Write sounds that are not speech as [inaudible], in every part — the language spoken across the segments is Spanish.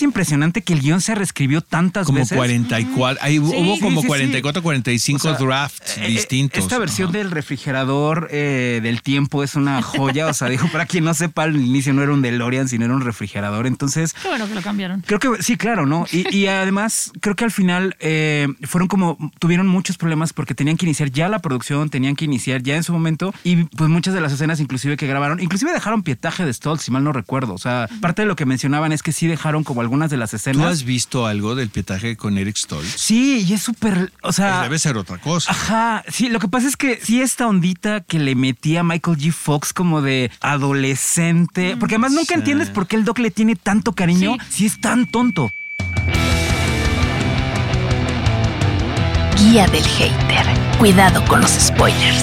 Es impresionante que el guion se reescribió tantas Como veces. 44, ahí hubo Sí, como sí, sí. 44, 45 O sea, drafts Eh, eh, distintos. Esta versión Ajá. del refrigerador eh, del tiempo es una joya. O sea, dijo, para quien no sepa, al inicio no era un DeLorean, sino era un refrigerador. Entonces, Qué bueno que lo cambiaron. Creo que sí, claro, ¿no? Y, y además, creo que al final eh, fueron como, tuvieron muchos problemas porque tenían que iniciar ya la producción, tenían que iniciar ya en su momento y pues muchas de las escenas inclusive que grabaron, inclusive dejaron pietaje de Stoltz, si mal no recuerdo. O sea, parte de lo que mencionaban es que sí dejaron como algunas de las ¿Tú escenas. has visto algo del pietaje con Eric Stoltz? Sí, y es súper, o sea... Pues debe ser otra cosa. Ajá, sí, lo que pasa es que sí esta ondita que le metía Michael G. Fox como de adolescente, porque además nunca sí. entiendes por qué el Doc le tiene tanto cariño Sí. si es tan tonto. Guía del hater. Cuidado con los spoilers.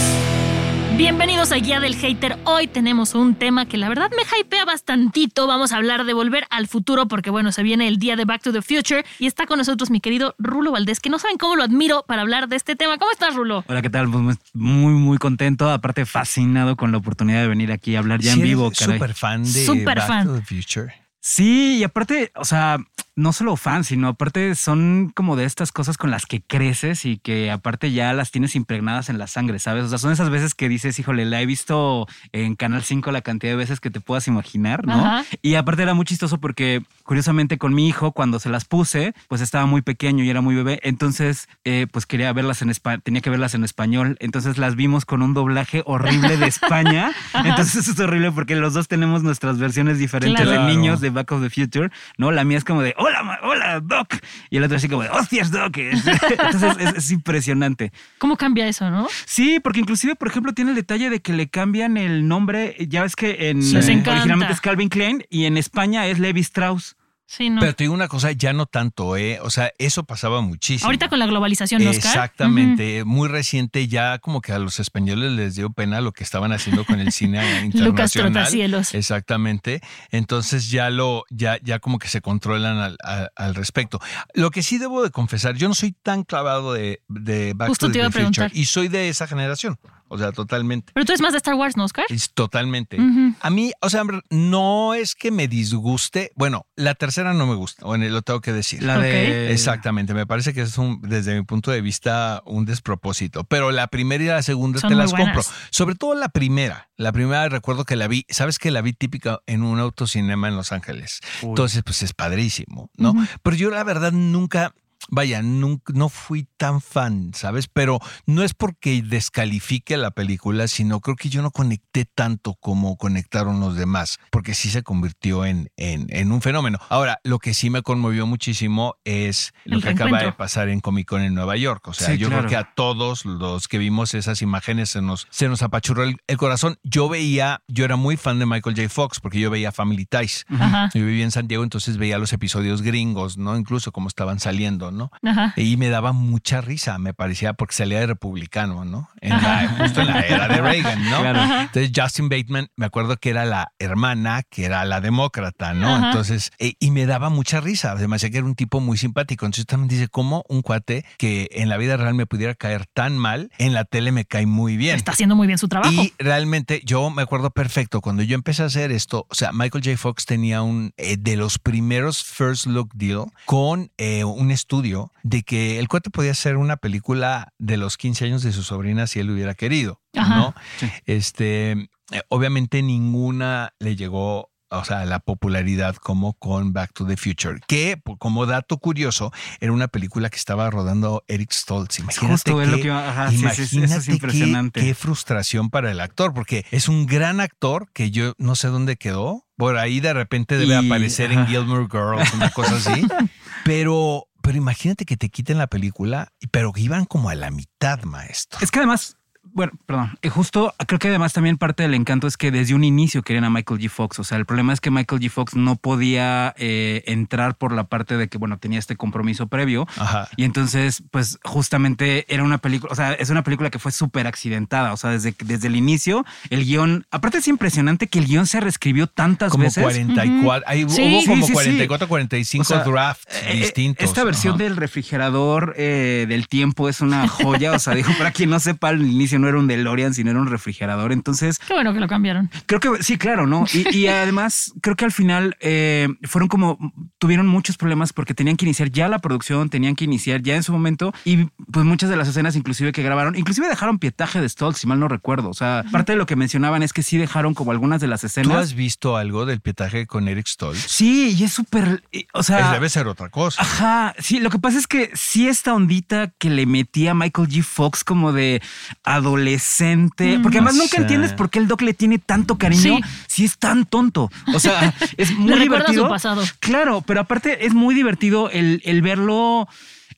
Bienvenidos a Guía del Hater. Hoy tenemos un tema que la verdad me hypea bastantito. Vamos a hablar de volver al futuro porque bueno, se viene el día de Back to the Future y está con nosotros mi querido Rulo Valdés, que no saben cómo lo admiro para hablar de este tema. ¿Cómo estás, Rulo? Hola, ¿qué tal? Pues muy, muy contento, aparte fascinado con la oportunidad de venir aquí a hablar ya en Sí vivo, caray. Súper fan de Back fan. to the Future. Sí, y aparte, o sea, no solo fan, sino aparte son como de estas cosas con las que creces y que aparte ya las tienes impregnadas en la sangre, ¿sabes? O sea, son esas veces que dices, híjole, la he visto en Canal 5 la cantidad de veces que te puedas imaginar, ¿no? Ajá. Y aparte era muy chistoso porque, curiosamente, con mi hijo, cuando se las puse, pues estaba muy pequeño y era muy bebé, entonces, eh, pues quería verlas en español, tenía que verlas en español, entonces las vimos con un doblaje horrible de España, [laughs] entonces es horrible porque los dos tenemos nuestras versiones diferentes Claro. de niños de Back of the Future, ¿no? La mía es como de, hola, hola, Doc, y el otro así como de, hostias, Doc. [laughs] Entonces es, es impresionante. ¿Cómo cambia eso, no? Sí, porque inclusive, por ejemplo, tiene el detalle de que le cambian el nombre, ya ves que en Sí. Eh, originalmente es Calvin Klein y en España es Levi Strauss. Sí, no. Pero te digo una cosa, ya no tanto, ¿eh? O sea, eso pasaba muchísimo. Ahorita con la globalización, ¿no, Oscar? Exactamente, muy reciente, ya como que a los españoles les dio pena lo que estaban haciendo con el cine [laughs] internacional. Lucas Trotacielos. Exactamente. Entonces ya lo, ya, ya como que se controlan al, al- al respecto. Lo que sí debo de confesar, yo no soy tan clavado de, de Back Justo to te the iba a Future y soy de esa generación. O sea, totalmente. Pero tú eres más de Star Wars, ¿no, Oscar? Es totalmente. A mí, o sea, no es que me disguste. Bueno, la tercera no me gusta, bueno, lo tengo que decir. La de... Exactamente, me parece que es un, desde mi punto de vista, un despropósito. Pero la primera y la segunda Son te las buenas. compro. Sobre todo la primera. La primera recuerdo que la vi, sabes que la vi típica en un autocinema en Los Ángeles. Uy. Entonces, pues es padrísimo, ¿no? Pero yo la verdad nunca, vaya, nunca, no fui tan fan, ¿sabes? Pero no es porque descalifique la película, sino creo que yo no conecté tanto como conectaron los demás, porque sí se convirtió en, en, en un fenómeno. Ahora, lo que sí me conmovió muchísimo es lo El que acaba de pasar en Comic Con en Nueva York. O sea, Sí, yo claro. creo que a todos los que vimos esas imágenes se nos, se nos apachurró el, el corazón. Yo veía, yo era muy fan de Michael J. Fox porque yo veía Family Ties. Ajá. Yo vivía en San Diego, entonces veía los episodios gringos, ¿no? Incluso cómo estaban saliendo, ¿no? Ajá. Y me daba mucha risa, me parecía, porque salía de republicano, ¿no? En la- justo en la era de Reagan, ¿no? Claro. Entonces Justin Bateman, me acuerdo que era la hermana, que era la demócrata, ¿no? Ajá. Entonces, eh, y me daba mucha risa, o sea, me hacía que era un tipo muy simpático. Entonces también dice, ¿cómo un cuate que en la vida real me pudiera caer tan mal, en la tele me cae muy bien? Está haciendo muy bien su trabajo. Y realmente yo me acuerdo perfecto cuando yo empecé a hacer esto, o sea, Michael J. Fox tenía un eh, de los primeros first look deal con eh, un estudio de que el cuate podía hacer una película de los 15 años de su sobrina si él hubiera querido, Ajá. ¿no? Sí. Este, eh, obviamente ninguna le llegó o sea, la popularidad como con Back to the Future, que como dato curioso era una película que estaba rodando Eric Stoltz. Imagínate Justo es lo qué- que iba- ajá, sí, sí, sí, eso es qué- impresionante. qué frustración para el actor, porque es un gran actor que yo no sé dónde quedó. Por ahí de repente debe Y- aparecer en. Gilmore Girls, una cosa así. [laughs] pero, pero imagínate que te quiten la película, pero que iban como a la mitad, maestro. Es que además, bueno, perdón, y justo creo que además también parte del encanto es que desde un inicio querían a Michael G. Fox. O sea, el problema es que Michael G. Fox no podía eh, entrar por la parte de que, bueno, tenía este compromiso previo. Ajá. Y entonces, pues justamente era una película, o sea, es una película que fue súper accidentada. O sea, desde, desde el inicio, el guion, aparte es impresionante que el guion se reescribió tantas Como veces. 44, ahí Sí. hubo como sí, sí. 44, 45 O sea, drafts Eh, eh, distintos. Esta versión Ajá. del refrigerador eh, del tiempo es una joya. O sea, dijo, para quien no sepa, al inicio coche no era un DeLorean, sino era un refrigerador. Entonces, Qué bueno que lo cambiaron. creo que sí, claro, ¿no? Y, y [laughs] además, creo que al final eh, fueron como, tuvieron muchos problemas porque tenían que iniciar ya la producción, tenían que iniciar ya en su momento y pues muchas de las escenas inclusive que grabaron, inclusive dejaron pietaje de Stoltz, si mal no recuerdo. O sea, parte de lo que mencionaban es que sí dejaron como algunas de las ¿Tú escenas. has visto algo del pietaje con Eric Stoltz? Sí, y es súper, o sea... Es- debe ser otra cosa. Ajá, sí, lo que pasa es que sí esta ondita que le metía Michael G. Fox como de adolescente, porque además O nunca sea. entiendes por qué el Doc le tiene tanto cariño Sí. si es tan tonto. O sea, [laughs] es muy Le divertido. su pasado. Claro, pero aparte es muy divertido el, el verlo.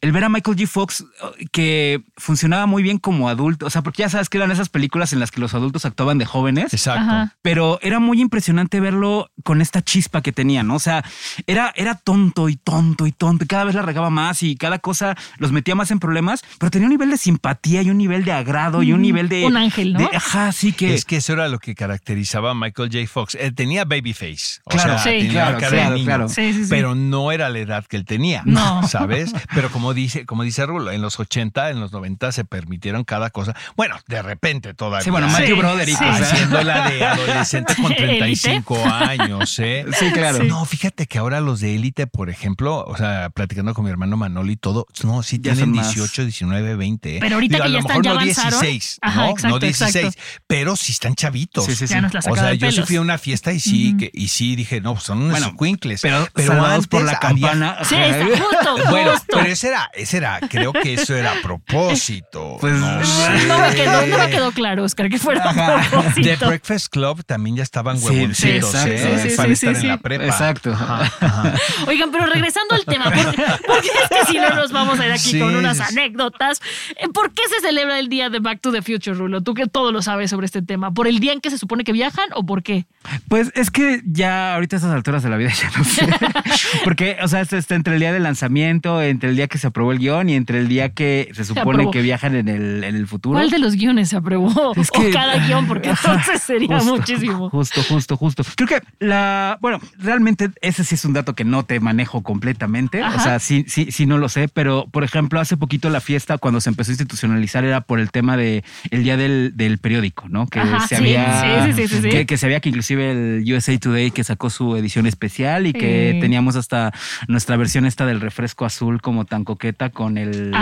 El ver a Michael G. Fox eh, que funcionaba muy bien como adulto, o sea, porque ya sabes que eran esas películas en las que los adultos actuaban de jóvenes Exacto. Ajá. pero era muy impresionante verlo con esta chispa que tenía, ¿no? O sea, era, era tonto y tonto y tonto, y cada vez la regaba más y cada cosa los metía más en problemas, pero tenía un nivel de simpatía y un nivel de agrado y un nivel de... Un ángel, ¿no? de- ajá, sí que... Es que eso era lo que caracterizaba a Michael J. Fox. Él tenía babyface. O Claro, sea, sí, tenía claro, cara de claro, niño, claro. Sí, sí, sí. Pero no era la edad que él tenía. No. ¿Sabes? Pero como dice, como dice Rulo, en los 80, en los 90 se permitieron cada cosa. Bueno, de repente todavía. Sí, bueno, Matthew Sí, Broderick, sí. Haciéndola de adolescente con Sí, 35 años, ¿eh? Sí, claro. No, fíjate que ahora los de élite, por ejemplo, o sea, platicando con mi hermano Manolo y todo, no, sí Ya tienen son más. 18, 19, 20. ¿eh? Pero ahorita Digo, que a ya lo están, mejor ya no avanzaron. 16, Ajá, ¿no? exacto, no 16, exacto. pero sí están chavitos. Sí, sí, sí. Ya nos la O sea, yo sí fui a una fiesta y sí, que, y sí dije, no, pues son unos Bueno, escuincles. pero, pero antes por la había- campana. Sí, [laughs] está justo, Bueno, pero ese era, ese era, creo que eso era a [laughs] propósito. Pues, no, Sí. No me, quedó, no me sé. quedó claro, Oscar, que fuera a Ajá. The propósito. Breakfast Club también ya estaban Sí, huevoncitos, sí, exacto. ¿eh? Sí, sí, para sí, estar sí, en la sí. prepa. Exacto. Ajá, ajá. [laughs] Oigan, pero regresando al tema, porque, porque es que si no nos vamos a ir aquí Sí, con unas sí, sí. anécdotas. Eh, ¿Por qué se celebra el día de Back to the Future, Rulo? Tú que todo lo sabes sobre este tema. ¿Por el día en que se supone que viajan o por qué? Pues es que ya ahorita a estas alturas de la vida ya no sé. [laughs] Porque, o sea, esto está entre el día del lanzamiento, entre el día que se aprobó el guion y entre el día que se supone que viajan en el, en el futuro. ¿Cuál de los guiones se aprobó? Es [laughs] o que- cada guion, porque [laughs] entonces sería Justo, muchísimo. Justo, justo, justo. Creo que la, bueno, realmente ese sí es un dato que no te manejo completamente. Ajá. O sea, sí, sí, sí no lo sé, pero por ejemplo, hace poquito la fiesta cuando se empezó a institucionalizar era por el tema de el día del, del periódico, ¿no? Que Ajá, se sí, había, sí, sí, sí, sí, sí. Que, que se había que inclusive el USA Today que sacó su edición especial y que teníamos hasta nuestra versión esta del refresco azul como tan coqueta con el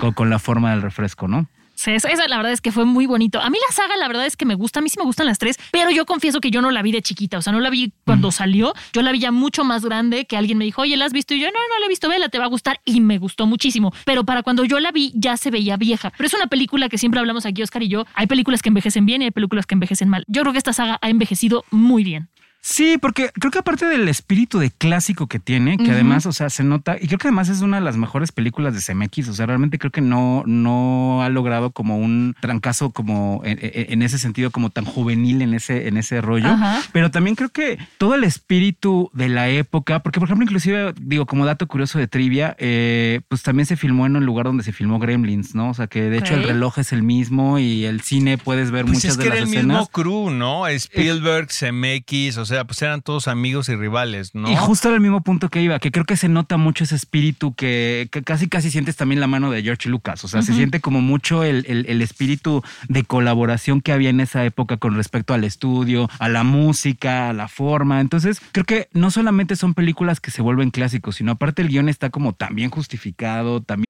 con, con la forma del refresco, ¿no? Sí, esa, esa la verdad es que fue muy bonito. A mí la saga la verdad es que me gusta, a mí sí me gustan las tres, pero yo confieso que yo no la vi de chiquita, o sea, no la vi cuando salió, yo la vi ya mucho más grande, que alguien me dijo, oye, ¿la has visto? Y yo, no, no la he visto, vela, te va a gustar, y me gustó muchísimo. Pero para cuando yo la vi ya se veía vieja. Pero es una película que siempre hablamos aquí, Oscar y yo, hay películas que envejecen bien y hay películas que envejecen mal. Yo creo que esta saga ha envejecido muy bien. Sí, porque creo que aparte del espíritu de clásico que tiene, que además, o sea, se nota, y creo que además es una de las mejores películas de CMX, o sea, realmente creo que no, no ha logrado como un trancazo como en, en- en ese sentido, como tan juvenil en ese, en ese rollo. Pero también creo que todo el espíritu de la época, porque por ejemplo, inclusive, digo, como dato curioso de trivia, eh, pues también se filmó en el lugar donde se filmó Gremlins, ¿no? O sea, que de hecho el reloj es el mismo y el cine puedes ver Pues muchas es de que las era el escenas. mismo crew, ¿no? Spielberg, CMX, o sea, pues eran todos amigos y rivales, ¿no? Y justo era el mismo punto que iba, que creo que se nota mucho ese espíritu que, que casi casi sientes también la mano de George Lucas. O sea, se siente como mucho el, el- el espíritu de colaboración que había en esa época con respecto al estudio, a la música, a la forma. Entonces, creo que no solamente son películas que se vuelven clásicos, sino aparte el guion está como también justificado, también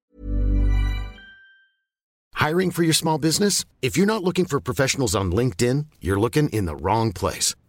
Hiring for your small business? If you're not looking for professionals on LinkedIn, you're looking in the wrong place.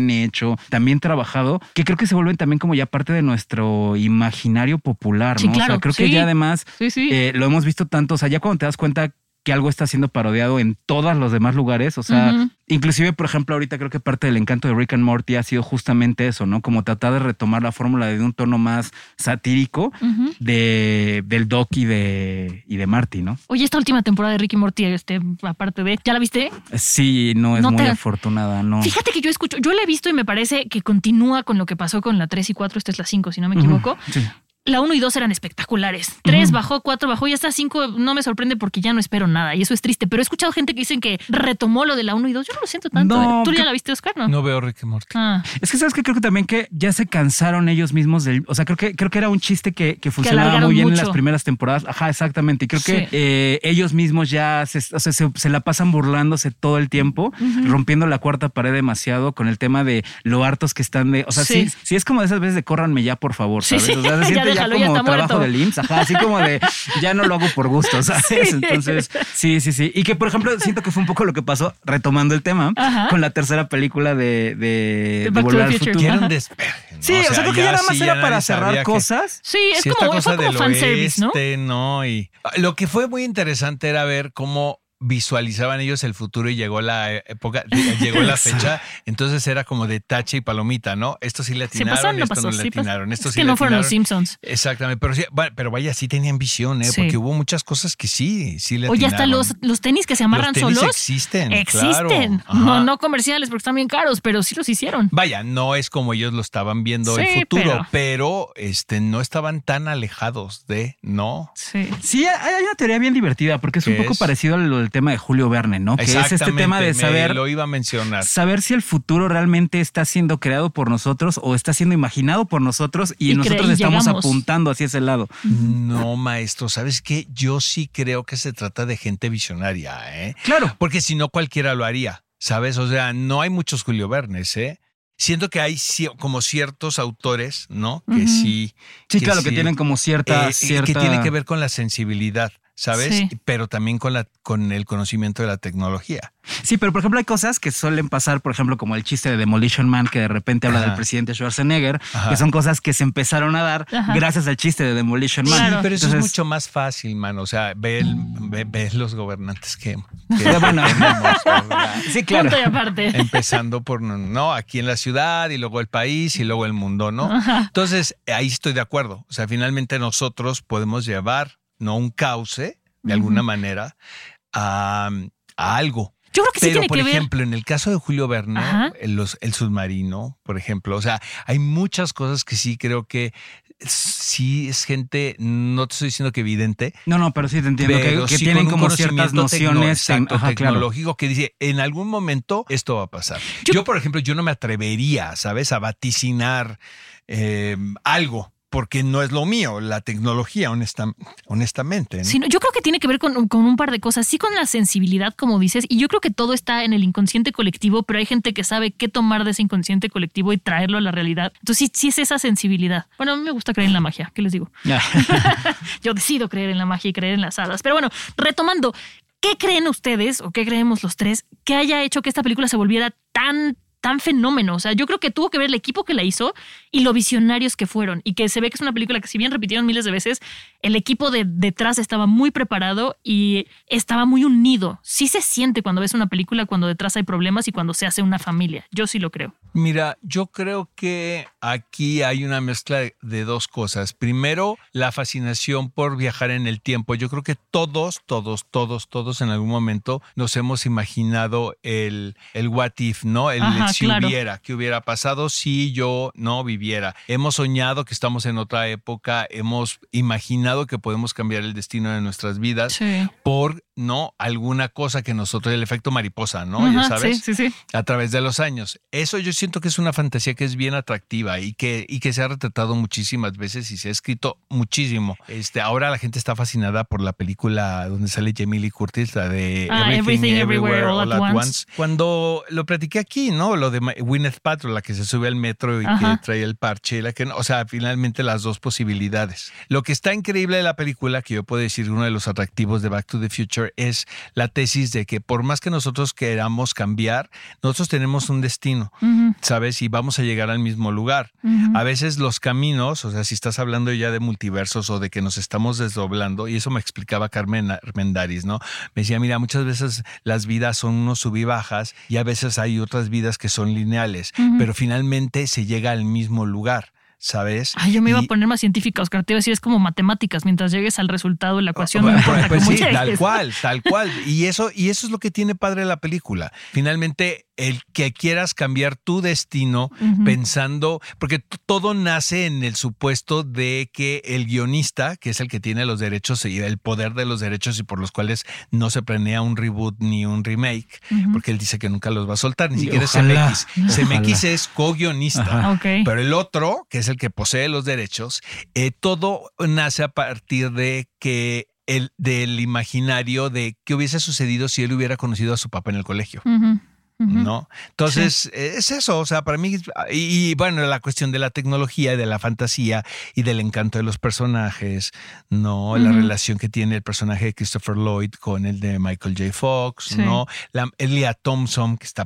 Bien hecho, también trabajado, que creo que se vuelven también como ya parte de nuestro imaginario popular, Sí, ¿no? o claro, sea, creo sí. que ya además sí. eh, lo hemos visto tanto, o sea, ya cuando te das cuenta que algo está siendo parodiado en todos los demás lugares. O sea, inclusive, por ejemplo, ahorita creo que parte del encanto de Rick and Morty ha sido justamente eso, ¿no? Como tratar de retomar la fórmula de un tono más satírico de, del Doc y de, y de Marty, ¿no? Oye, esta última temporada de Ricky Morty, este, aparte de. ¿Ya la viste? Sí, no es No muy te- afortunada, no. Fíjate que yo escucho, yo la he visto y me parece que continúa con lo que pasó con la 3 y 4, esta es la 5, si no me equivoco. sí. La 1 y 2 eran espectaculares. 3 Ujú. bajó, 4 bajó y esta 5 no me sorprende porque ya no espero nada y eso es triste. Pero he escuchado gente que dicen que retomó lo de la 1 y 2. Yo no lo siento tanto. No, ¿eh? ¿Tú ya la viste, Oscar? No. No veo Rick y Morty. Ah, Es que sabes que creo que también que ya se cansaron ellos mismos del. O sea, creo que creo que era un chiste que, que funcionaba muy bien en las primeras temporadas. Ajá, exactamente. Y creo Sí. que eh, ellos mismos ya se, o sea, se, se la pasan burlándose todo el tiempo, rompiendo la cuarta pared demasiado con el tema de lo hartos que están de. O sea, sí, Sí. sí, es como de esas veces de córranme ya, por favor. ¿sabes? sí. O sea, se [laughs] Ya como está trabajo muerto. del IMSS. Ajá, así como de ya no lo hago por gusto, [laughs] ¿sabes? Sí. Entonces, sí, sí, sí. Y que, por ejemplo, siento que fue un poco lo que pasó, retomando el tema, Ajá. con la tercera película de, de, de Volver the al Future. Futuro. Sí, o sea, creo que ya nada más sí, era para cerrar que- cosas. sí, es Sí, como, cosa fue como fanservice, ¿no? ¿no? Y lo que fue muy interesante era ver cómo visualizaban ellos el futuro y llegó la época, [laughs] llegó la fecha, entonces era como de tache y palomita, ¿no? Esto sí le Se atinaron, pasó, no esto pasó. no le sí pasó. atinaron, esto es sí que le no fueron los. Simpsons. Exactamente, pero, sí, pero vaya, sí tenían visión, ¿eh? Sí. Porque hubo muchas cosas que sí, sí le Oye, hasta los, los tenis que se amarran Los tenis solos existen, existen. claro. No, no comerciales porque están bien caros, pero sí los hicieron. Vaya, no es como ellos lo estaban viendo el Sí, futuro, pero... este no estaban tan alejados de, ¿no? Sí. Sí, hay una teoría bien divertida porque es un ¿Qué poco es? parecido a lo del tema de Julio Verne, ¿no? Que es este tema de me saber, lo iba a mencionar. saber si el futuro realmente está siendo creado por nosotros o está siendo imaginado por nosotros y, Y nosotros y estamos llegamos. apuntando hacia ese lado. No, maestro, ¿sabes qué? Yo sí creo que se trata de gente visionaria, ¿eh? Claro. Porque si no, cualquiera lo haría, ¿sabes? O sea, no hay muchos Julio Vernes, ¿eh? Siento que hay como ciertos autores, ¿no? Que sí. Sí, claro, que tienen como cierta, eh, cierta... Que tiene que ver con la sensibilidad, ¿sabes? Sí. Pero también con, la, con el conocimiento de la tecnología. Sí, pero por ejemplo hay cosas que suelen pasar, por ejemplo, como el chiste de Demolition Man, que de repente habla Ajá. del presidente Schwarzenegger, Ajá. que son cosas que se empezaron a dar Ajá. gracias al chiste de Demolition Man. Claro. Pero eso es mucho más fácil, mano. O sea, ve, el- ve- ve los gobernantes que, [laughs] bueno. Sí, claro. Punto y aparte. [laughs] Empezando por, no, aquí en la ciudad y luego el país y luego el mundo, ¿no? Entonces, ahí estoy de acuerdo. O sea, finalmente nosotros podemos llevar, no un cauce, de alguna manera, a, a algo. Yo creo que sí Pero, tiene por que ver. ejemplo, en el caso de Julio Verne, el, los- el submarino, por ejemplo, o sea, hay muchas cosas que sí creo que sí es gente, no te estoy diciendo que evidente, No, no, pero sí te entiendo que, sí tienen como ciertas tecno- nociones en- exacto, ajá, claro. tecnológico que dice, en algún momento esto va a pasar. Yo- Yo, por ejemplo, yo no me atrevería, ¿sabes?, a vaticinar eh, algo, porque no es lo mío, la tecnología, honesta- honestamente. ¿no? Sí, no, yo creo que tiene que ver con, con un par de cosas. Sí, con la sensibilidad, como dices, y yo creo que todo está en el inconsciente colectivo, pero hay gente que sabe qué tomar de ese inconsciente colectivo y traerlo a la realidad. Entonces, sí, sí es esa sensibilidad. Bueno, a mí me gusta creer en la magia, ¿qué les digo? [laughs] [laughs] Yo decido creer en la magia y creer en las hadas. Pero bueno, retomando, ¿qué creen ustedes o qué creemos los tres que haya hecho que esta película se volviera tan tan fenómeno, o sea, yo creo que tuvo que ver el equipo que la hizo y lo visionarios que fueron y que se ve que es una película que si bien repitieron miles de veces, el equipo de detrás estaba muy preparado y estaba muy unido. Sí se siente cuando ves una película cuando detrás hay problemas y cuando se hace una familia. Yo sí lo creo. Mira, yo creo que aquí hay una mezcla de dos cosas. Primero, la fascinación por viajar en el tiempo. Yo creo que todos, todos, todos, todos en algún momento nos hemos imaginado el, el what if, ¿no? El Ajá, si claro. hubiera, qué hubiera pasado si yo no viviera. Hemos soñado que estamos en otra época, hemos imaginado que podemos cambiar el destino de nuestras vidas Sí. por, ¿no? Alguna cosa que nosotros, el efecto mariposa, ¿no? ya sabes Sí, sí, sí. a través de los años. Eso yo siento que es una fantasía que es bien atractiva y que, y que se ha retratado muchísimas veces y se ha escrito muchísimo. Este, ahora la gente está fascinada por la película donde sale Jamie Lee Curtis, la de Ah, Everything, Everywhere, All at Once. Cuando lo platiqué aquí, ¿no? Lo de Gwyneth Paltrow, la que se sube al metro y Ajá. que trae el el parche la que no. O sea, finalmente las dos posibilidades. Lo que está increíble de la película, que yo puedo decir uno de los atractivos de Back to the Future, es la tesis de que por más que nosotros queramos cambiar, nosotros tenemos un destino, ¿sabes? Y vamos a llegar al mismo lugar. A veces los caminos, o sea, si estás hablando ya de multiversos o de que nos estamos desdoblando, y eso me explicaba Carmen Armendaris, ¿no? Me decía, mira, muchas veces las vidas son unos sub y bajas y a veces hay otras vidas que son lineales, pero finalmente se llega al mismo lugar. ¿Sabes? Ay, yo me iba Y- a poner más científica, Oscar. Te iba a decir, es como matemáticas. Mientras llegues al resultado de la ecuación, Bueno, no [laughs] importa pues cómo sí, llegues. tal cual, tal cual. Y eso, y eso es lo que tiene padre la película. Finalmente, el que quieras cambiar tu destino pensando, porque todo nace en el supuesto de que el guionista, que es el que tiene los derechos y el poder de los derechos y por los cuales no se planea un reboot ni un remake, porque él dice que nunca los va a soltar, ni Y siquiera ojalá, es CMX. CMX es co-guionista. Ajá. Ok. Pero el otro, que es el que posee los derechos, eh, todo nace a partir de que el, del imaginario de qué hubiese sucedido si él hubiera conocido a su papá en el colegio. ¿No? Entonces, es eso, o sea, para mí, y, y, bueno, la cuestión de la tecnología, de la fantasía y del encanto de los personajes, ¿no? La relación que tiene el personaje de Christopher Lloyd con el de Michael J. Fox, Sí. ¿no? La Elia Thompson, que está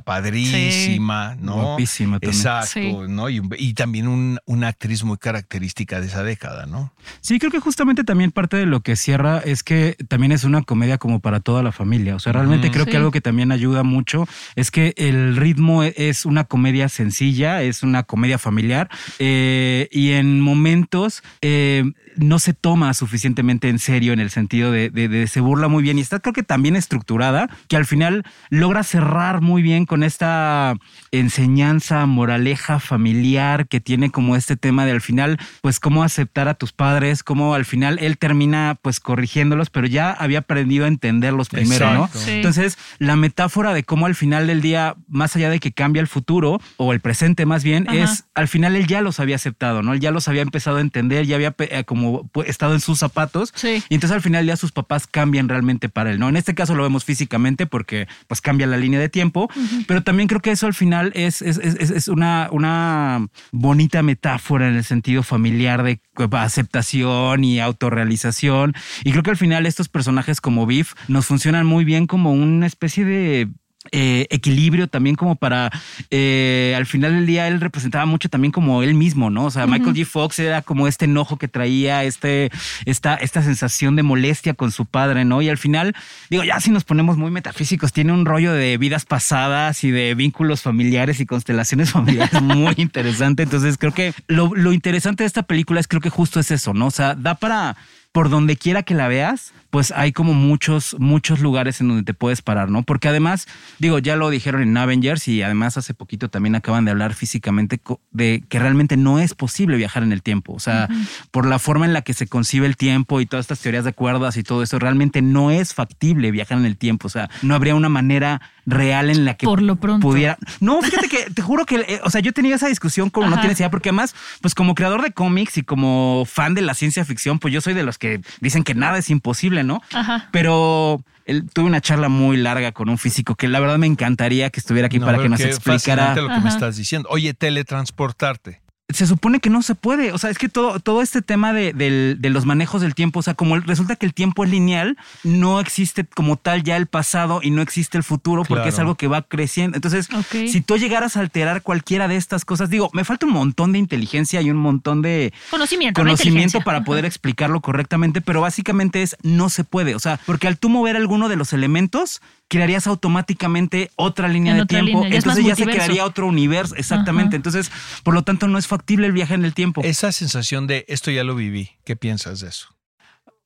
padrísima, ¿no? Guapísima también. Exacto, Sí. ¿no? Y, y también un- una actriz muy característica de esa década, ¿no? Sí, creo que justamente también parte de lo que cierra es que también es una comedia como para toda la familia. O sea, realmente creo Sí. que algo que también ayuda mucho es que el ritmo es una comedia sencilla, es una comedia familiar eh, y en momentos eh, no se toma suficientemente en serio en el sentido de, de- de se burla muy bien y está creo que también estructurada que al final logra cerrar muy bien con esta enseñanza, moraleja familiar que tiene como este tema de al final, pues cómo aceptar a tus padres, cómo al final él termina pues corrigiéndolos, pero ya había aprendido a entenderlos primero, ¿no? Exacto. Sí. Entonces, la metáfora de cómo al final del día, más allá de que cambia el futuro o el presente más bien, Ajá. es al final él ya los había aceptado, ¿no? Él ya los había empezado a entender, ya había eh, como estado en sus zapatos. Sí. Y entonces al final ya sus papás cambian realmente para él, ¿no? En este caso lo vemos físicamente porque pues cambia la línea de tiempo, pero también creo que eso al final es, es, es- es- es una, una bonita metáfora en el sentido familiar de pues, aceptación y autorrealización. Y creo que al final estos personajes como Biff nos funcionan muy bien como una especie de eh, equilibrio también como para eh, al final del día él representaba mucho también como él mismo, ¿no? O sea, Michael G. Fox era como este enojo que traía, este, esta, esta sensación de molestia con su padre, ¿no? Y al final, digo, ya si nos ponemos muy metafísicos, tiene un rollo de vidas pasadas y de vínculos familiares y constelaciones [laughs] familiares muy interesante. Entonces creo que lo, lo interesante de esta película es creo que justo es eso, ¿no? O sea, da para por donde quiera que la veas, pues hay como muchos, muchos lugares en donde te puedes parar, ¿no? Porque además, digo, ya lo dijeron en Avengers y además hace poquito también acaban de hablar físicamente de que realmente no es posible viajar en el tiempo. O sea, por la forma en la que se concibe el tiempo y todas estas teorías de cuerdas y todo eso, realmente no es factible viajar en el tiempo. O sea, no habría una manera real en la que Por lo pronto. pudiera. No, fíjate que te juro que, eh, o sea, yo tenido esa discusión como no tienes idea, porque además, pues como creador de cómics y como fan de la ciencia ficción, pues yo soy de los que dicen que nada es imposible, ¿no? Ajá. Pero él- tuve una charla muy larga con un físico que la verdad me encantaría que estuviera aquí No, para que nos explicara. lo que Ajá. me estás diciendo. Oye, teletransportarte. Se supone que no se puede. O sea, es que todo, todo este tema de, del- de los manejos del tiempo, o sea, como resulta que el tiempo es lineal, no existe como tal ya el pasado y no existe el futuro porque Claro. es algo que va creciendo. Entonces, si tú llegaras a alterar cualquiera de estas cosas, digo, me falta un montón de inteligencia y un montón de Conocimiento. no conocimiento para poder explicarlo correctamente, pero básicamente es no se puede. O sea, porque al tú mover alguno de los elementos, crearías automáticamente otra línea En de otra tiempo. línea, ya es Entonces ya se crearía otro universo. Exactamente. Ajá. Entonces, por lo tanto, no es factible el viaje en el tiempo. Esa sensación de esto ya lo viví. ¿Qué piensas de eso?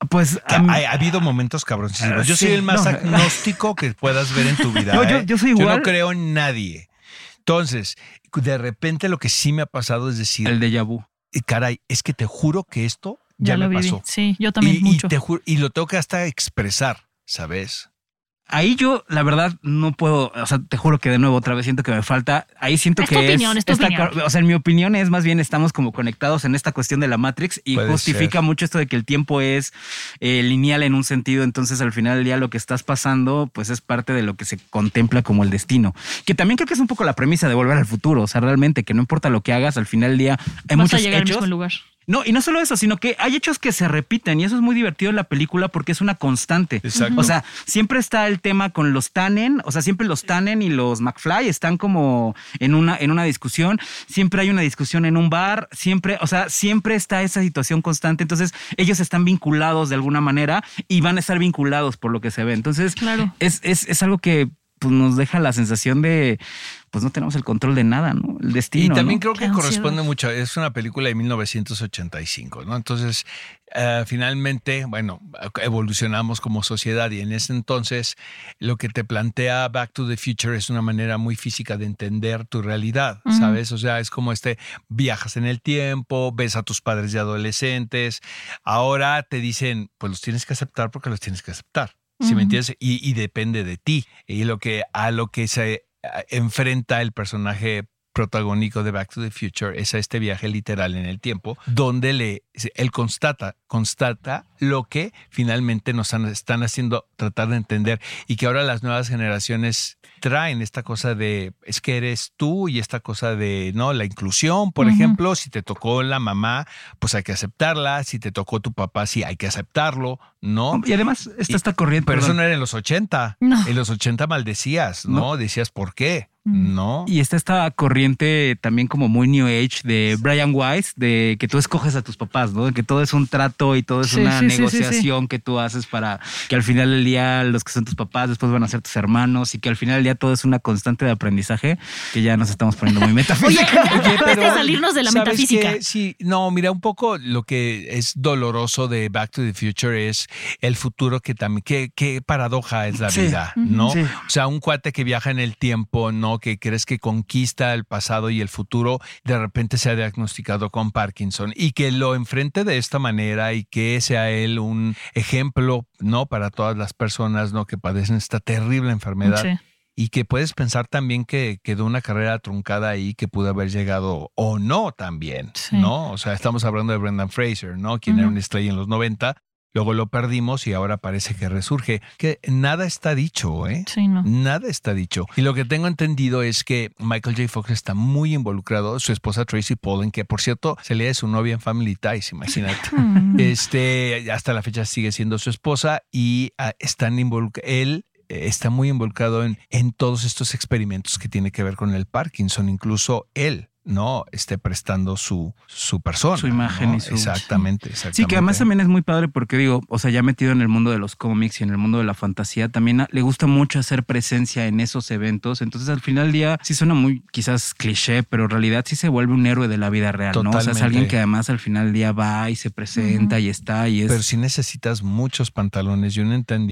pues ha, ha habido momentos cabroncísimos. Yo Sí, soy el más no. agnóstico que puedas ver en tu [laughs] vida. No, yo- ¿eh? yo soy Yo igual. no creo en nadie. Entonces, de repente lo que sí me ha pasado es decir, el déjà vu. caray, es que te juro que esto ya, Ya lo me viví. pasó. Sí, yo también y, y mucho. te juro- y lo tengo que hasta expresar, ¿sabes? Ahí yo, la verdad, no puedo, o sea, te juro que de nuevo otra vez siento que me falta. Ahí siento Es que tu opinión, es tu esta opinión. O sea, en mi opinión es más bien estamos como conectados en esta cuestión de la Matrix y Puede justifica ser. mucho esto de que el tiempo es eh, lineal en un sentido. Entonces, al final del día, lo que estás pasando, pues es parte de lo que se contempla como el destino. Que también creo que es un poco la premisa de volver al futuro. O sea, realmente que no importa lo que hagas, al final del día hay Vas a muchos llegar al hechos. mismo lugar. No, y no solo eso, sino que hay hechos que se repiten y eso es muy divertido en la película porque es una constante. Exacto. O sea, siempre está el tema con los Tannen, o sea, siempre los Tannen y los McFly están como en una, en una discusión, siempre hay una discusión en un bar, siempre, o sea, siempre está esa situación constante, entonces ellos están vinculados de alguna manera y van a estar vinculados por lo que se ve. Entonces, Claro. es, es, es algo que pues, nos deja la sensación de, pues no tenemos el control de nada, ¿no? El destino. Y también ¿no? creo que corresponde mucho, es una película de 1985, ¿no? Entonces, eh, finalmente, bueno, evolucionamos como sociedad y en ese entonces lo que te plantea Back to the Future es una manera muy física de entender tu realidad. ¿sabes? O sea, es como este, viajas en el tiempo, ves a tus padres de adolescentes, ahora te dicen, pues los tienes que aceptar porque los tienes que aceptar. ¿Sí Ujú. me entiendes? Y, y depende de ti. Y lo que a lo que se enfrenta el personaje protagónico de Back to the Future es a este viaje literal en el tiempo, donde le, él constata, constata lo que finalmente nos han- están haciendo tratar de entender y que ahora las nuevas generaciones traen esta cosa de es que eres tú y esta cosa de no la inclusión por ejemplo si te tocó la mamá pues hay que aceptarla si te tocó tu papá sí hay que aceptarlo no Y además está esta corriente. pero eso no era en los 80 No. en los 80 maldecías no, No. decías por qué no Y está esta corriente también como muy New Age de Brian Weiss, de que tú escoges a tus papás, ¿no? De que todo es un trato y todo es Sí, una sí, sí, sí, sí. negociación que tú haces para que al final del día los que son tus papás después van a ser tus hermanos y que al final del día todo es una constante de aprendizaje que ya nos estamos poniendo muy [laughs] metafísicos. Oye, salirnos de la ¿sabes metafísica. qué? Sí, no, mira, un poco lo que es doloroso de Back to the Future es el futuro que también, qué, qué paradoja es la Sí. vida, ¿no? Sí. O sea, un cuate que viaja en el tiempo, ¿no? Que crees que conquista el pasado y el futuro, de repente se ha diagnosticado con Parkinson y que lo enfrente de esta manera y que sea él un ejemplo, ¿no? Para todas las personas, ¿no? Que padecen esta terrible enfermedad. Sí. Y que puedes pensar también que quedó una carrera truncada ahí que pudo haber llegado o no también, Sí. ¿no? O sea, estamos hablando de Brendan Fraser, ¿no? Quien era una estrella en los 90, luego lo perdimos y ahora parece que resurge. Que nada está dicho, ¿eh? Sí, no. Nada está dicho. Y lo que tengo entendido es que Michael J. Fox está muy involucrado, su esposa Tracy Pollen, que por cierto se lee de su novia en Family Ties, imagínate. [laughs] Mm. Este, hasta la fecha sigue siendo su esposa y ah, están involucrados. Él eh, está muy involucrado en, en todos estos experimentos que tiene que ver con el Parkinson, incluso él. No esté prestando su, su persona. Su imagen ¿no? y su- Exactamente, exactamente. Sí, que además también es muy padre porque digo, o sea, ya metido en el mundo de los cómics y en el mundo de la fantasía, también a- le gusta mucho hacer presencia en esos eventos. Entonces, al final del día, sí suena muy quizás cliché, pero en realidad sí se vuelve un héroe de la vida real, ¿no? O sea, es alguien que además al final del día va y se presenta y está y es. Pero si necesitas muchos pantalones y un entendimiento.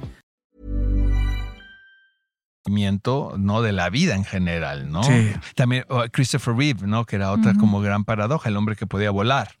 no de la vida en general, ¿no? Sí. También oh, Christopher Reeve, ¿no? Que era otra como gran paradoja, el hombre que podía volar.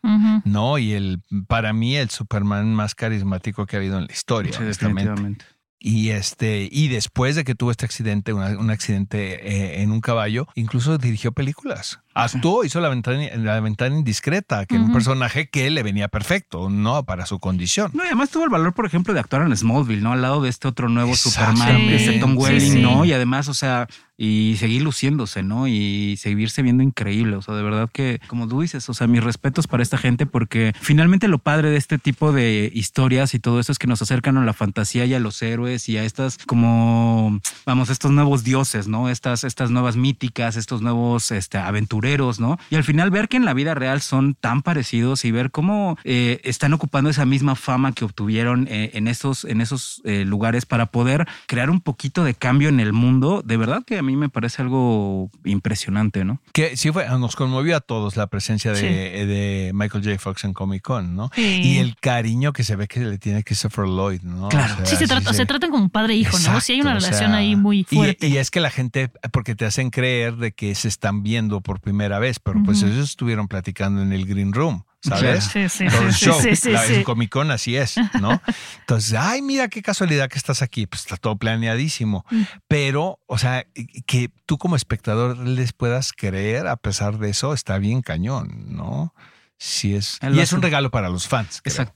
¿no? Y el para mí el Superman más carismático que ha habido en la historia, Sí, honestamente. definitivamente. Y este y después de que tuvo este accidente, una- un accidente eh, en un caballo, incluso dirigió películas. Actuó, hizo la ventana, la ventana indiscreta, que era un personaje que le venía perfecto, ¿no? Para su condición. No, y además tuvo el valor, por ejemplo, de actuar en Smallville, ¿no? Al lado de este otro nuevo Superman, Exactamente. este Tom Welling, sí. ¿no? Y además, o sea, y seguir luciéndose, ¿no? Y seguirse viendo increíble. O sea, de verdad que, como tú dices, o sea, mis respetos para esta gente, porque finalmente lo padre de este tipo de historias y todo eso es que nos acercan a la fantasía y a los héroes y a estas, como, vamos, estos nuevos dioses, ¿no? Estas, estas nuevas míticas, estos nuevos este, aventureros, ¿no? Y al final ver que en la vida real son tan parecidos y ver cómo eh, están ocupando esa misma fama que obtuvieron eh, en esos, en esos eh, lugares para poder crear un poquito de cambio en el mundo, de verdad que a mí me parece algo impresionante, ¿no? Que sí fue, nos conmovió a todos la presencia de, Sí. de Michael J. Fox en Comic Con, ¿no? Sí. Y el cariño que se ve que le tiene Christopher Lloyd, ¿no? Claro. Sí, se, trata, se tratan como padre e hijo, ¿no? Sí hay una Exacto, o relación sea, ahí muy y- fuerte. Y, es que la gente, porque te hacen creer de que se están viendo por primera vez, pero pues ellos estuvieron platicando en el Green Room, ¿sabes? Sí, sí, sí, show. sí, sí, La- sí. En Comic Con así es, ¿no? [laughs] Entonces, ay, mira qué casualidad que estás aquí. Pues está todo planeadísimo. Mm. Pero, o sea, que tú como espectador les puedas creer a pesar de eso, está bien cañón, ¿no? Sí es. Y es un regalo para los fans. creo.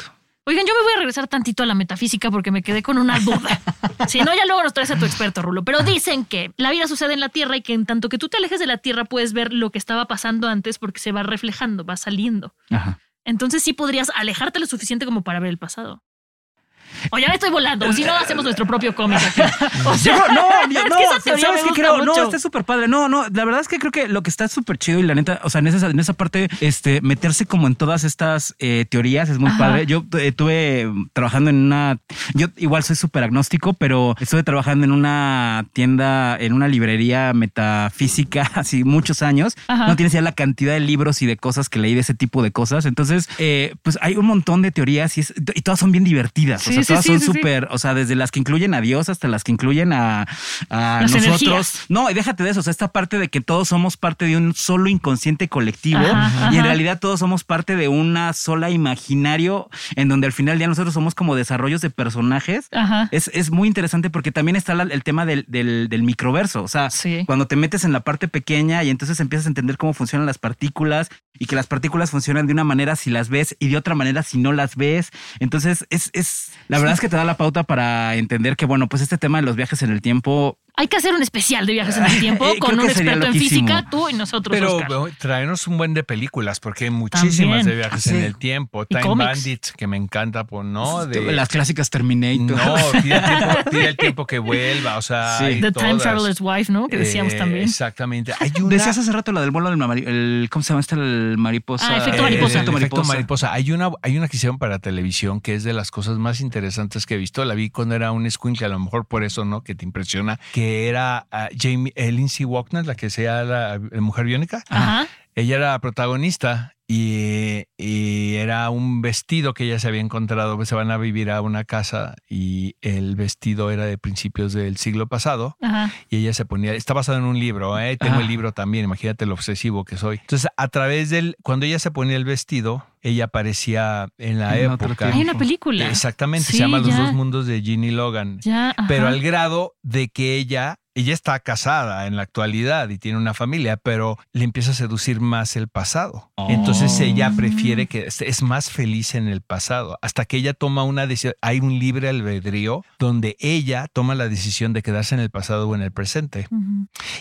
Oigan, yo me voy a regresar tantito a la metafísica porque me quedé con una duda. [laughs] Si no, ya luego nos traes a tu experto, Rulo. Pero dicen que la vida sucede en la Tierra y que en tanto que tú te alejes de la Tierra puedes ver lo que estaba pasando antes porque se va reflejando, va saliendo. Ajá. Entonces sí podrías alejarte lo suficiente como para ver el pasado. O ya me estoy volando, o si no, hacemos nuestro propio cómic aquí. [laughs] O sea, no, [laughs] es que no, esa teoría ¿sabes qué creo? No, mucho. está súper padre. No, no, la verdad es que creo que lo que está súper chido y la neta, o sea, en esa, en esa parte, este, meterse como en todas estas eh, teorías es muy Ajá. padre. Yo eh, estuve trabajando en una, yo igual soy súper agnóstico, pero estuve trabajando en una tienda, en una librería metafísica, [laughs] así muchos años. Ajá. No tienes ya la cantidad de libros y de cosas que leí de ese tipo de cosas. Entonces, eh, pues hay un montón de teorías y, es- y todas son bien divertidas. Sí, o sea, sí, todas sí, son sí. súper, o sea, desde las que incluyen a Dios hasta las que incluyen a, a nosotros. energías. No, y déjate de eso. O sea, esta parte de que todos somos parte de un solo inconsciente colectivo Ajá, y en realidad todos somos parte de una sola imaginario en donde al final ya nosotros somos como desarrollos de personajes. Ajá. Es, es muy interesante porque también está la- el tema del, del- del microverso. O sea, cuando te metes en la parte pequeña y entonces empiezas a entender cómo funcionan las partículas y que las partículas funcionan de una manera si las ves y de otra manera si no las ves. Entonces, es, es la verdad es que te da la pauta para entender que, bueno, pues este tema de los viajes en el tiempo Hay que hacer un especial de viajes en el [laughs] tiempo Eh, con creo un experto en física, tú y nosotros, Pero Oscar. traernos un buen de películas, porque hay muchísimas También. de viajes Sí. en el tiempo. Y Time cómics. Bandits, que me encanta, pues, ¿no? De, las clásicas Terminator. No, [laughs] pide el, tiempo, pide el tiempo que vuelva, o sea, Sí. The Time. Traveler's Wife, ¿no? Que decíamos Eh, también. Exactamente. Hay una, Decías hace rato la del vuelo del el ¿cómo se llama este el mariposa? Ah, efecto Eh, mariposa. el efecto mariposa. Hay una, hay una que hicieron para televisión que es de las cosas más interesantes que he visto. La vi cuando era un escuincle, a lo mejor por eso, ¿no? Que te impresiona. Que era ah, Jamie, Lindsay Wagner, la que sea la, la mujer biónica. Ajá. Ella era protagonista y, y era un vestido que ella se había encontrado. pues, Se van a vivir a una casa y el vestido era de principios del siglo pasado Ajá. y ella se ponía, está basado en un libro, ¿eh? tengo el libro también, imagínate lo obsesivo que soy. Entonces, a través del, cuando ella se ponía el vestido, ella aparecía en la En época. Hay una película. Exactamente, Sí, se llama Los dos mundos de Ginny Logan. Ya. Pero al grado de que ella, ella está casada en la actualidad y tiene una familia, pero le empieza a seducir más el pasado. Entonces ella prefiere que es- más feliz en el pasado, hasta que ella toma una decisión. Hay un libre albedrío donde ella toma la decisión de quedarse en el pasado o en el presente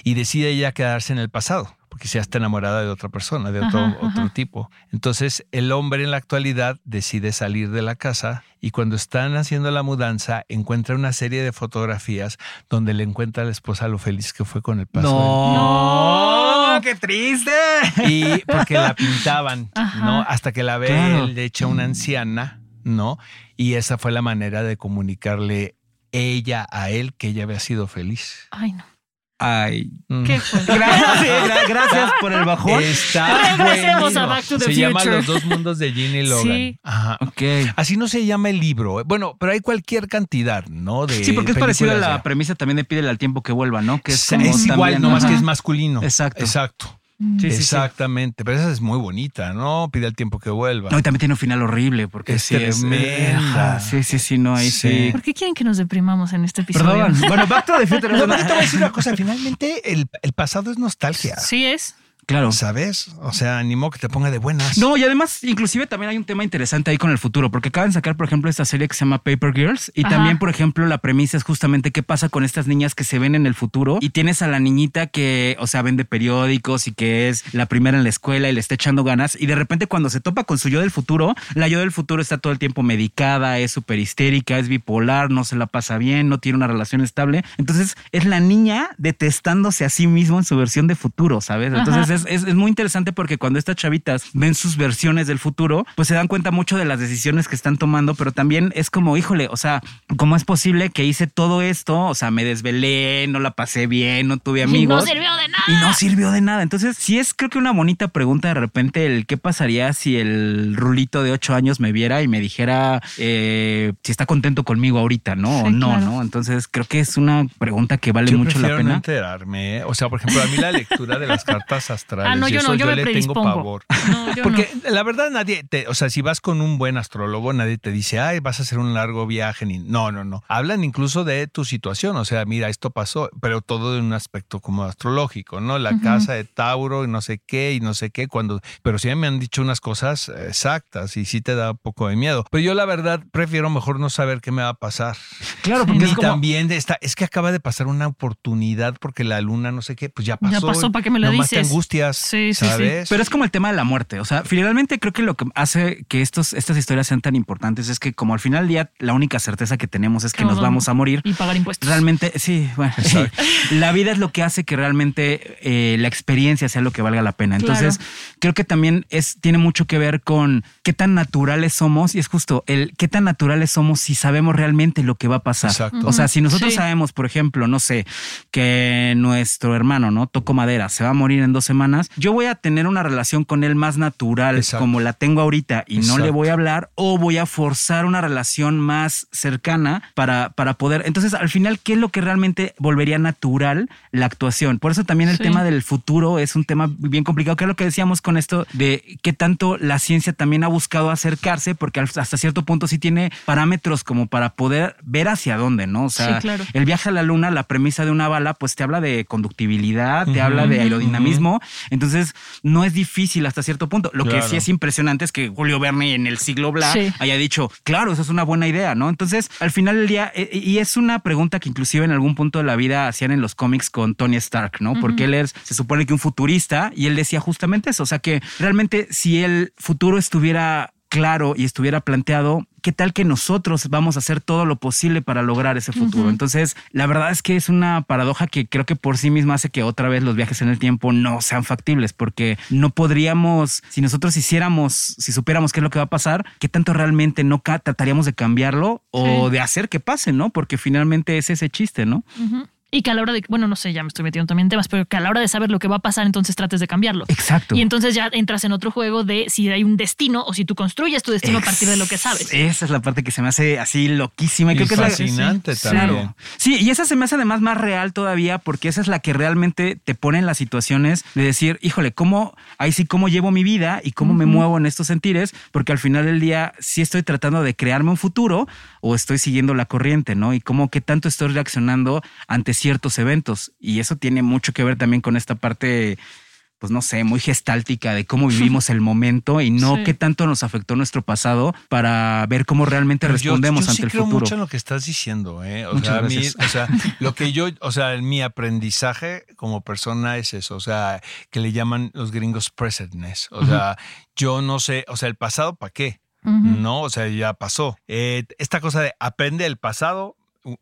y decide ella quedarse en el pasado. Porque ya está enamorada de otra persona, de otro, Ajá, otro ajá. tipo. Entonces, el hombre en la actualidad decide salir de la casa y cuando están haciendo la mudanza, encuentra una serie de fotografías donde le encuentra a la esposa lo feliz que fue con el paso del No, qué triste. y porque la pintaban, Ajá. ¿no? Hasta que la ve Claro. él, de hecho una anciana, ¿no? Y esa fue la manera de comunicarle ella a él que ella había sido feliz. Ay, no. Ay. Mm. Qué fuerte. Gracias, gra- gracias por el bajón. Está [laughs] Regresemos a Back to the Se llama. Los dos mundos de Ginny Logan. Sí. Ajá. Ok. Así no se llama el libro. ¿eh? Bueno, pero hay cualquier cantidad, ¿no? De Sí, porque es parecido a la premisa también de Pídele al tiempo que vuelva, ¿no? Que es, es, como igual, también- nomás Ajá. que es masculino. Exacto. Exacto. Mm. Sí, sí, sí. Exactamente. Pero esa es muy bonita, ¿no? Pide el tiempo que vuelva. No, y también tiene un final horrible porque Es sí es tremenda. ajá, Sí, sí, sí, no, ahí sí. Sí. ¿Por qué quieren que nos deprimamos en este episodio? Perdón. Bueno, Back to the Future [laughs] es No, te voy a decir una cosa. Finalmente, el, el pasado es nostalgia. Sí es. Claro. ¿Sabes? O sea, animó que te ponga de buenas. No, y además, inclusive también hay un tema interesante ahí con el futuro, porque acaban de sacar, por ejemplo, esta serie que se llama Paper Girls. Y Ajá. también, por ejemplo, la premisa es justamente qué pasa con estas niñas que se ven en el futuro. Y tienes a la niñita que, o sea, vende periódicos y que es la primera en la escuela y le está echando ganas. Y de repente, cuando se topa con su yo del futuro, la yo del futuro está todo el tiempo medicada, es súper histérica, es bipolar, no se la pasa bien, no tiene una relación estable. Entonces, es la niña detestándose a sí mismo en su versión de futuro, ¿sabes? Entonces, Ajá. Es, es, es muy interesante porque cuando estas chavitas ven sus versiones del futuro, pues se dan cuenta mucho de las decisiones que están tomando, pero también es como, híjole, o sea, ¿cómo es posible que hice todo esto? O sea, me desvelé, no la pasé bien, no tuve Y amigos. no sirvió de nada. Y no sirvió de nada. Entonces, sí es creo que una bonita pregunta de repente el qué pasaría si el rulito de ocho años me viera y me dijera eh, si está contento conmigo ahorita, ¿no? o Sí, no, claro. ¿no? Entonces, creo que es una pregunta que vale Yo mucho la no pena. enterarme. ¿eh? O sea, por ejemplo, a mí la lectura de las cartas astrales. Ah, no, yo eso no, yo me le tengo predispongo. pavor. [laughs] No, yo Porque no. la verdad nadie, te, o sea, si vas con un buen astrólogo, nadie te dice, ay, vas a hacer un largo viaje. Ni, no, no, no. Hablan incluso de tu situación. O sea, mira, esto pasó, pero todo de un aspecto como astrológico, ¿no? La casa de Tauro y no sé qué y no sé qué. Cuando, pero sí me han dicho unas cosas exactas y sí te da un poco de miedo. Pero yo la verdad prefiero mejor no saber qué me va a pasar. Claro, porque Ni es como- también está, es que acaba de pasar una oportunidad porque la luna no sé qué, pues ya pasó. Ya pasó, ¿para qué me lo te dices? Angustias, Sí, sí, sí. ¿sabes? Pero es como el tema de la muerte. O sea, finalmente creo que lo que hace que estos, estas historias sean tan importantes es que como al final del día la única certeza que tenemos es que Que nos vamos a morir. Y pagar impuestos. Realmente, sí, bueno, [laughs] la vida es lo que hace que realmente eh, la experiencia sea lo que valga la pena. Entonces, creo que también es, tiene mucho que ver con qué tan naturales somos y es justo el qué tan naturales somos si sabemos realmente lo que va a pasar. Exacto. O sea, si nosotros Sí. sabemos, por ejemplo, no sé, que nuestro hermano, ¿no? Toco madera, se va a morir en dos semanas, yo voy a tener una relación con él más natural Exacto. como la tengo ahorita y no le voy a hablar o voy a forzar una relación más cercana para, para poder. Entonces, al final, ¿qué es lo que realmente volvería natural la actuación? Por eso también el Sí. tema del futuro es un tema bien complicado, que es lo que decíamos con esto de qué tanto la ciencia también ha buscado acercarse, porque hasta cierto punto sí tiene parámetros como para poder ver hacia dónde, ¿no? O sea, Sí, claro. el viaje a la luna, la premisa de una bala, pues te habla de conductibilidad, te habla de aerodinamismo. Entonces, no es difícil hasta cierto punto. Lo que sí es impresionante es que Julio Verne en el siglo bla Sí. haya dicho, claro, eso es una buena idea, ¿no? Entonces, al final del día, eh, y es una pregunta que inclusive en algún punto de la vida hacían en los cómics con Tony Stark, ¿no? Porque él es, se supone que un futurista y él decía justamente eso. O sea, que realmente si el futuro estuviera claro y estuviera planteado, ¿qué tal que nosotros vamos a hacer todo lo posible para lograr ese futuro? Entonces, la verdad es que es una paradoja que creo que por sí misma hace que otra vez los viajes en el tiempo no sean factibles, porque no podríamos, si nosotros hiciéramos, si supiéramos qué es lo que va a pasar, ¿qué tanto realmente no trataríamos de cambiarlo o Sí. de hacer que pase, ¿no? Porque finalmente es ese chiste, ¿no? Y que a la hora de, bueno, no sé, ya me estoy metiendo también en temas, pero que a la hora de saber lo que va a pasar, entonces trates de cambiarlo. Exacto. Y entonces ya entras en otro juego de si hay un destino o si tú construyes tu destino a partir de lo que sabes. Esa es la parte que se me hace así loquísima. Y, creo Y que es la- fascinante Sí, también. Claro. Sí, y esa se me hace además más real todavía porque esa es la que realmente te pone en las situaciones de decir, híjole, ¿cómo, ahí sí, cómo llevo mi vida y cómo me muevo en estos sentires? Porque al final del día sí estoy tratando de crearme un futuro o estoy siguiendo la corriente, ¿no? Y cómo qué tanto estoy reaccionando ante ciertos eventos. Y eso tiene mucho que ver también con esta parte pues no sé, muy gestáltica de cómo [laughs] vivimos el momento y no Sí. qué tanto nos afectó nuestro pasado para ver cómo realmente Pero yo- respondemos yo, ante sí el creo futuro. mucho en lo que estás diciendo, ¿eh? O sea, a mí- o sea, [laughs] lo que yo, o sea, mi aprendizaje como persona es eso, o sea, que le llaman los gringos presentness. O sea, yo no sé, o sea, el pasado, ¿para qué? No, o sea, ya pasó. Eh, esta cosa de aprende del pasado,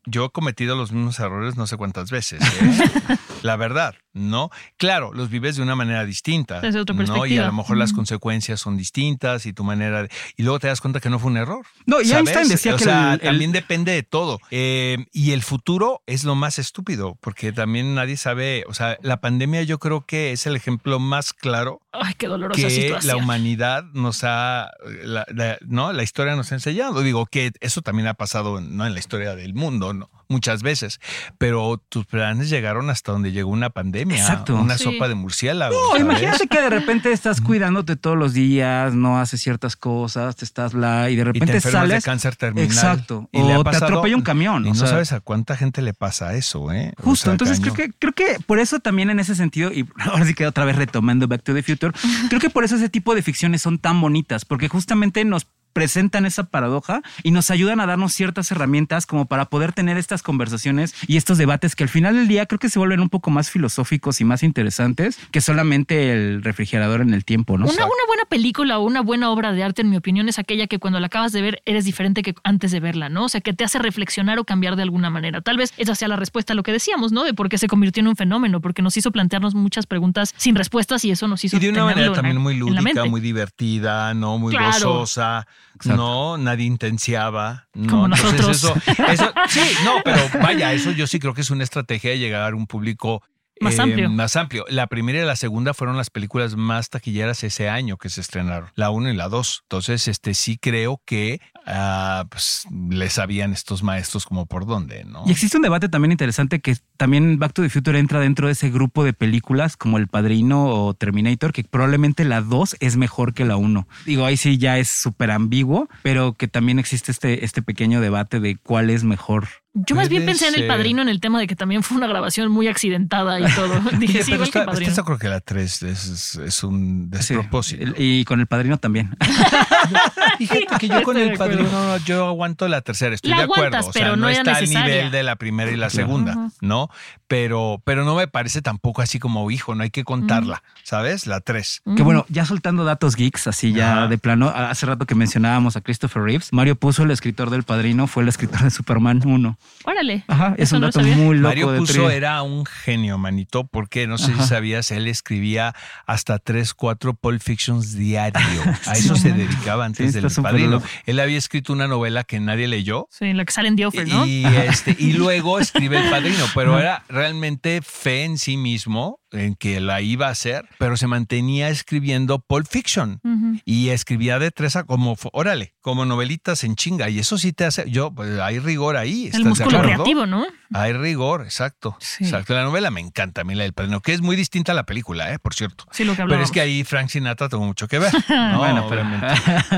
yo he cometido los mismos errores no sé cuántas veces. ¿eh? [laughs] La verdad, ¿no? Claro, los vives de una manera distinta. Desde otra ¿no? Y a perspectiva. lo mejor las consecuencias son distintas y tu manera de... Y luego te das cuenta que no fue un error. No, y ¿sabes? Einstein decía o que sea, el- el- también depende de todo. Eh, y el futuro es lo más estúpido, porque también nadie sabe, o sea, la pandemia yo creo que es el ejemplo más claro Ay, qué dolorosa que situación. la humanidad nos ha, la, la- no, la historia nos ha enseñado. Digo que eso también ha pasado, no en la historia del mundo, no, muchas veces, pero tus planes llegaron hasta donde llegó una pandemia, Exacto. una Sí. sopa de murciélago. No, ¿sabes? imagínate que de repente estás cuidándote todos los días, no haces ciertas cosas, te estás la y de y te repente enfermas sales de cáncer terminal. Exacto. Y le o te atropella un camión. Y o no sea, sabes a cuánta gente le pasa eso, ¿eh? O Justo, sea, entonces creo que, creo que por eso también en ese sentido, y [laughs] ahora sí que otra vez retomando Back to the Future, creo que por eso ese tipo de ficciones son tan bonitas, porque justamente nos presentan esa paradoja y nos ayudan a darnos ciertas herramientas como para poder tener estas conversaciones y estos debates que al final del día creo que se vuelven un poco más filosóficos y más interesantes que solamente el refrigerador en el tiempo, ¿no? Una, una buena película o una buena obra de arte, en mi opinión, es aquella que cuando la acabas de ver eres diferente que antes de verla, ¿no? O sea, que te hace reflexionar o cambiar de alguna manera. Tal vez esa sea la respuesta a lo que decíamos, ¿no? De por qué se convirtió en un fenómeno, porque nos hizo plantearnos muchas preguntas sin respuestas y eso nos hizo Y de una manera también muy lúdica, muy divertida, ¿no? Muy Claro. gozosa, Exacto. ¿no? Nadie intenciaba. ¿no? Como Entonces nosotros. Eso, eso, sí, no, pero [laughs] vaya, eso yo sí creo que es una estrategia de llegar a un público Más amplio. Más amplio. La primera y la segunda fueron las películas más taquilleras ese año que se estrenaron, la uno y la dos. Entonces, este sí creo que ah, pues, le sabían estos maestros como por dónde, ¿no? Y existe un debate también interesante que también Back to the Future entra dentro de ese grupo de películas como El Padrino o Terminator, que probablemente la 2 es mejor que la 1. Digo, ahí sí ya es súper ambiguo, pero que también existe este, este pequeño debate de cuál es mejor. Yo más bien pensé en el ser. padrino en el tema de que también fue una grabación muy accidentada y todo. [laughs] Dije, Oye, sí, pero que está, el padrino. ¿estás de acuerdo que la 3 es, es- un Sí, despropósito? el- y con El Padrino también. [laughs] Fíjate que yo con Estoy el padrino yo aguanto la tercera, estoy La de acuerdo. aguantas, o sea, pero no era está al necesaria. nivel de la primera y la segunda. ¿no? Pero, pero no me parece tampoco así como hijo, no hay que contarla, ¿sabes? La 3. Que bueno, ya soltando datos geeks, así ya de plano, hace rato que mencionábamos a Christopher Reeves, Mario Puzo, el escritor del Padrino, fue el escritor de Superman 1. Órale. Ajá, es un dato muy loco Mario Puzo era un genio, manito, porque no sé Ajá. si sabías, él escribía hasta 3, 4 Pulp Fictions diario. [laughs] A eso se dedicaba antes Sí, del padrino. loco. Él había escrito una novela que nadie leyó. Sí, la que sale en The Offer, ¿no? Y, este, y luego escribe El Padrino, pero era realmente fe en sí mismo, en que la iba a hacer, pero se mantenía escribiendo Pulp Fiction. Y escribía de tres a como, órale, como novelitas en chinga. Y eso sí te hace, yo, pues hay rigor ahí. ¿estás El músculo creativo, ¿no? Hay rigor, exacto. Sí. Exacto. La novela me encanta, a mí la del padrino, que es muy distinta a la película, ¿eh? por cierto. Sí, lo que Pero es que ahí Frank Sinatra tuvo mucho que ver. [laughs] No, Bueno, pero-.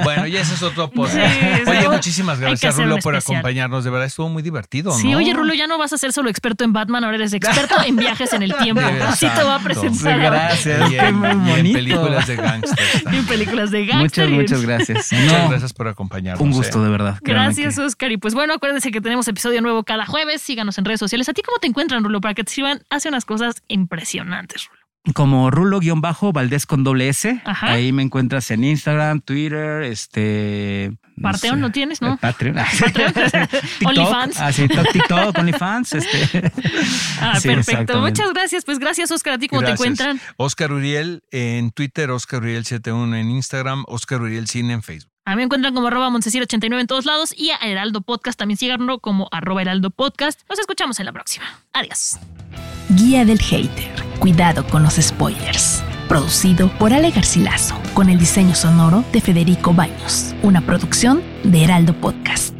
Bueno, y ese es otro [laughs] podcast. Sí, sí. Oye, muchísimas gracias, Rulo, por acompañarnos. De verdad, estuvo muy divertido, Sí, ¿no? oye, Rulo, ya no vas a ser solo experto en Batman, ahora eres experto en viajes en el tiempo. [laughs] Así te va a presentar. Gracias, Y qué en, muy y en bonito. películas de gangsters. [laughs] Y en películas de gangster. Muchas, muchas gracias. [laughs] Muchas No, gracias por acompañarnos. Un gusto, ¿eh? de verdad. Gracias, que- Oscar. Y pues bueno, acuérdense que tenemos episodio nuevo cada jueves. Síganos en redes sociales. ¿A ti cómo te encuentran, Rulo? Para que te sirvan, hace unas cosas impresionantes, Rulo. Como Rulo-Valdés con doble S. Ajá. Ahí me encuentras en Instagram, Twitter, este. Parteón sé, no tienes, ¿no? eh, Patreon. [laughs] Patreon. [laughs] [laughs] OnlyFans. Ah, sí, Tok- TikTok, OnlyFans. Este. Ah, Sí, perfecto. Muchas gracias. Pues gracias, Oscar. ¿A ti cómo Gracias. te encuentran? Oscar Uriel en Twitter, Oscar Uriel 71 en Instagram, Oscar Uriel Cine en Facebook. A mí me encuentran como arroba Montesir89 en todos lados y a Heraldo Podcast también síganlo como arroba Heraldo Podcast. Nos escuchamos en la próxima. Adiós. Guía del Hater. Cuidado con los spoilers. Producido por Ale Garcilaso, con el diseño sonoro de Federico Baños. Una producción de Heraldo Podcast.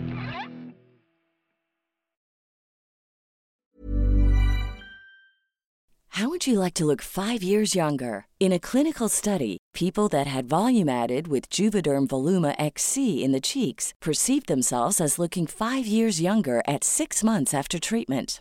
How would you like to look five years younger? In a clinical study, people that had volume added with Juvederm Voluma XC in the cheeks perceived themselves as looking five years younger at six months after treatment.